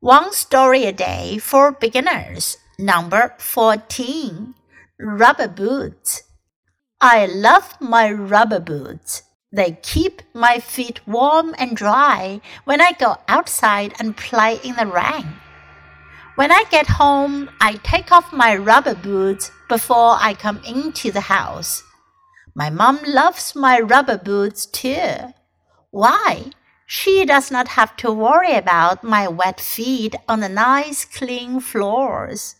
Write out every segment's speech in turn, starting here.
One story a day for beginners. Number 14. Rubber boots. I love my rubber boots. They keep my feet warm and dry when I go outside and play in the rain. When I get home, I take off my rubber boots before I come into the house. My mom loves my rubber boots too. Why? She does not have to worry about my wet feet on the nice clean floors.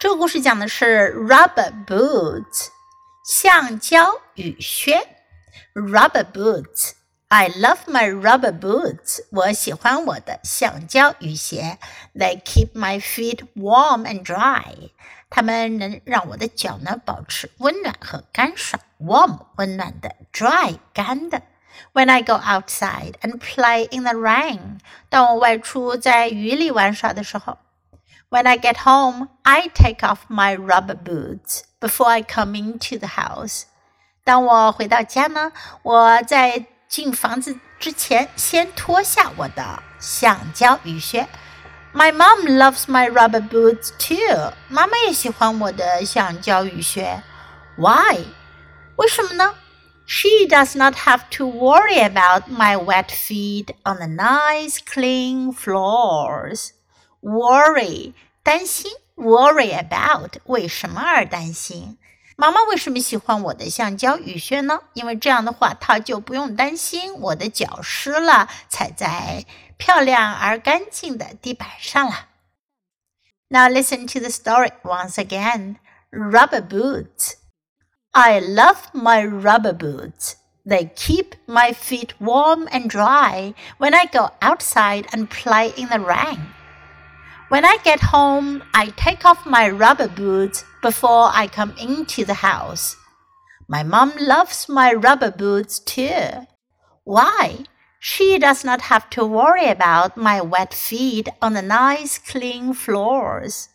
这个故事讲的是 rubber boots，橡胶雨靴。Rubber boots。I love my rubber boots. 我喜欢我的橡胶雨鞋。They keep my feet warm and dry. 它们能让我的脚呢保持温暖和干爽。Warm 温暖的，dry 干的。 when I go outside and play in the rain. 当我外出在雨里玩耍的时候。When I get home, I take off my rubber boots before I come into the house. 当我回到家呢，我在进房子之前先脱下我的橡胶雨靴。My mom loves my rubber boots too. 妈妈也喜欢我的橡胶雨靴。Why？为什么呢 ？she does not have to worry about my wet feet on the nice clean floors. Worry 担心，worry about 为什么而担心？妈妈为什么喜欢我的橡胶雨靴呢？因为这样的话，她就不用担心我的脚湿了，踩在漂亮而干净的地板上了。Now listen to the story once again. Rubber boots. I love my rubber boots. They keep my feet warm and dry when I go outside and play in the rain. When I get home, I take off my rubber boots before I come into the house. My mom loves my rubber boots too. Why? She does not have to worry about my wet feet on the nice clean floors.